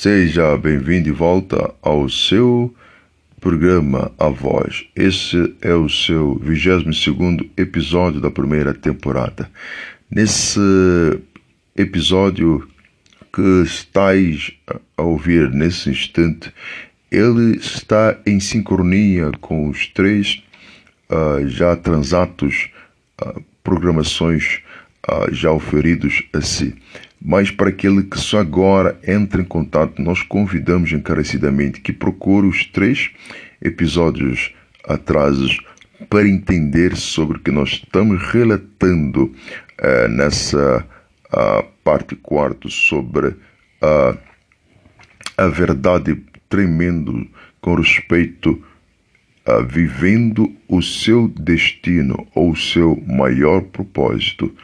Seja bem-vindo de volta ao seu programa A Voz. Esse é o seu 22 episódio da primeira temporada. Nesse episódio que estáis a ouvir nesse instante, ele está em sincronia com os três uh, já transatos uh, programações uh, já oferidos a si. Mas para aquele que só agora entra em contato, nós convidamos encarecidamente que procure os três episódios atrasos para entender sobre o que nós estamos relatando uh, nessa uh, parte quarta sobre uh, a verdade tremendo com respeito a vivendo o seu destino ou o seu maior propósito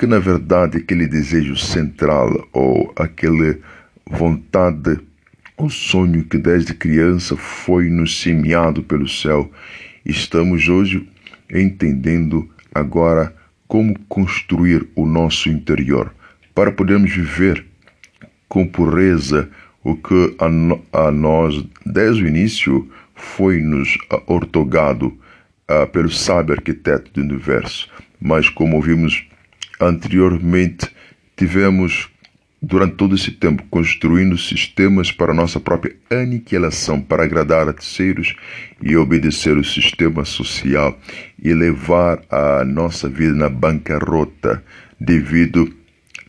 que na verdade aquele desejo central ou aquela vontade, o sonho que desde criança foi nos semeado pelo céu, estamos hoje entendendo agora como construir o nosso interior para podermos viver com pureza o que a, a nós desde o início foi nos ortogado uh, pelo sábio arquiteto do universo. Mas como vimos Anteriormente, tivemos, durante todo esse tempo, construindo sistemas para nossa própria aniquilação, para agradar a terceiros e obedecer o sistema social e levar a nossa vida na bancarrota devido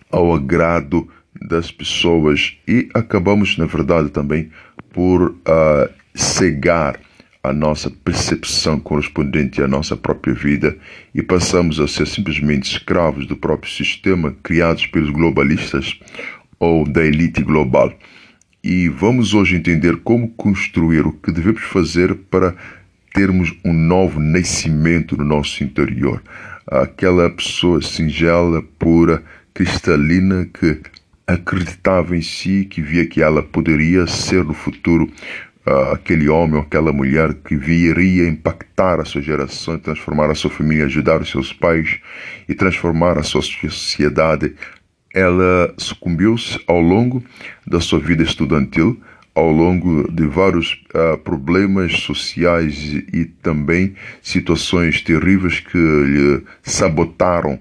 ao agrado das pessoas. E acabamos, na verdade, também por uh, cegar a nossa percepção correspondente à nossa própria vida e passamos a ser simplesmente escravos do próprio sistema criados pelos globalistas ou da elite global. E vamos hoje entender como construir o que devemos fazer para termos um novo nascimento no nosso interior. Aquela pessoa singela, pura, cristalina que acreditava em si, que via que ela poderia ser no futuro aquele homem ou aquela mulher que viria impactar a sua geração, transformar a sua família, ajudar os seus pais e transformar a sua sociedade, ela sucumbiu-se ao longo da sua vida estudantil, ao longo de vários uh, problemas sociais e também situações terríveis que lhe sabotaram,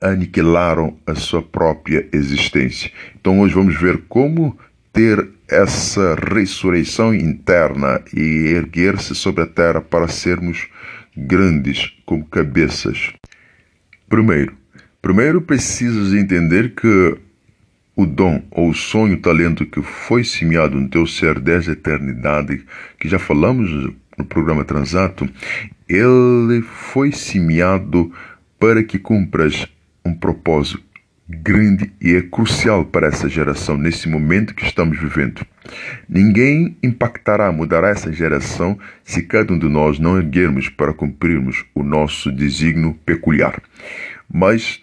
aniquilaram a sua própria existência. Então hoje vamos ver como ter essa ressurreição interna e erguer-se sobre a terra para sermos grandes como cabeças. Primeiro, primeiro precisas entender que o dom ou o sonho, o talento que foi semeado no teu ser desde a eternidade, que já falamos no programa Transato, ele foi semeado para que cumpras um propósito grande e é crucial para essa geração nesse momento que estamos vivendo. Ninguém impactará, mudará essa geração se cada um de nós não erguermos para cumprirmos o nosso desígnio peculiar. Mas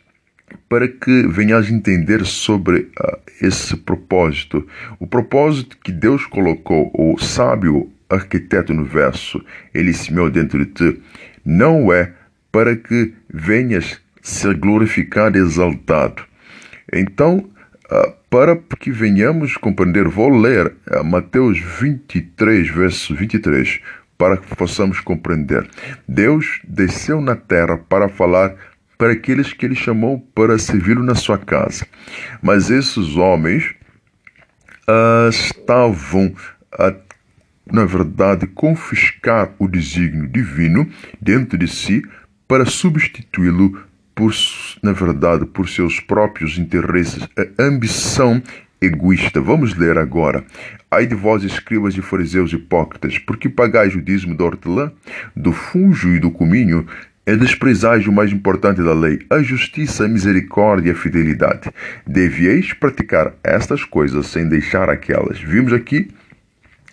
para que venhas entender sobre uh, esse propósito, o propósito que Deus colocou, o sábio arquiteto no verso, ele semeou dentro de ti, não é para que venhas ser glorificado e exaltado, então, ah, para que venhamos compreender, vou ler ah, Mateus 23, verso 23, para que possamos compreender. Deus desceu na terra para falar para aqueles que ele chamou para servi-lo na sua casa. Mas esses homens uh, estavam, uh, na verdade, confiscar o desígnio divino dentro de si para substituí-lo por, na verdade, por seus próprios interesses, a ambição egoísta. Vamos ler agora. Ai de vós, escribas e fariseus hipócritas, porque pagais o dízimo da hortelã, do fungo e do cominho, é desprezais o mais importante da lei, a justiça, a misericórdia e a fidelidade. Devieis praticar estas coisas sem deixar aquelas. Vimos aqui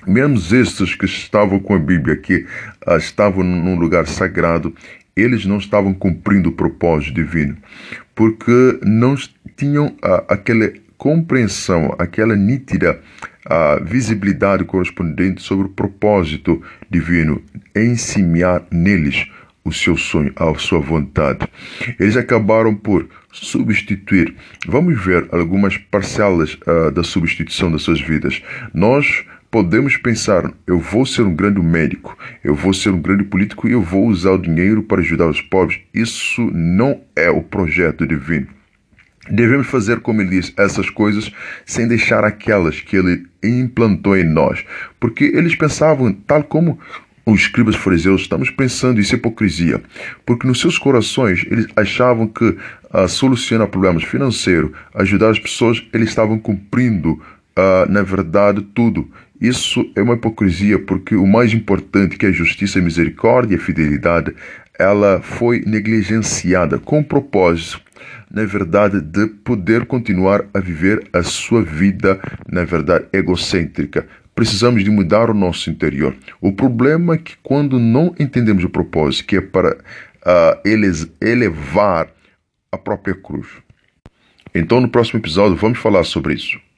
menos estes que estavam com a Bíblia, que uh, estavam num lugar sagrado, eles não estavam cumprindo o propósito divino, porque não tinham ah, aquela compreensão, aquela nítida ah, visibilidade correspondente sobre o propósito divino em semear neles o seu sonho, a sua vontade. Eles acabaram por substituir. Vamos ver algumas parcelas uh, da substituição das suas vidas. Nós podemos pensar: eu vou ser um grande médico, eu vou ser um grande político e eu vou usar o dinheiro para ajudar os pobres. Isso não é o projeto divino. Devemos fazer, como ele diz, essas coisas sem deixar aquelas que ele implantou em nós. Porque eles pensavam, tal como os escribas fariseus, estamos pensando isso é hipocrisia. Porque nos seus corações eles achavam que a uh, solucionar problemas financeiros, ajudar as pessoas, eles estavam cumprindo, uh, na verdade, tudo. Isso é uma hipocrisia, porque o mais importante, que é a justiça, a misericórdia e a fidelidade, ela foi negligenciada com propósito na verdade, de poder continuar a viver a sua vida, na verdade, egocêntrica. Precisamos de mudar o nosso interior. O problema é que quando não entendemos o propósito, que é para uh, eles elevar a própria cruz. Então, no próximo episódio, vamos falar sobre isso.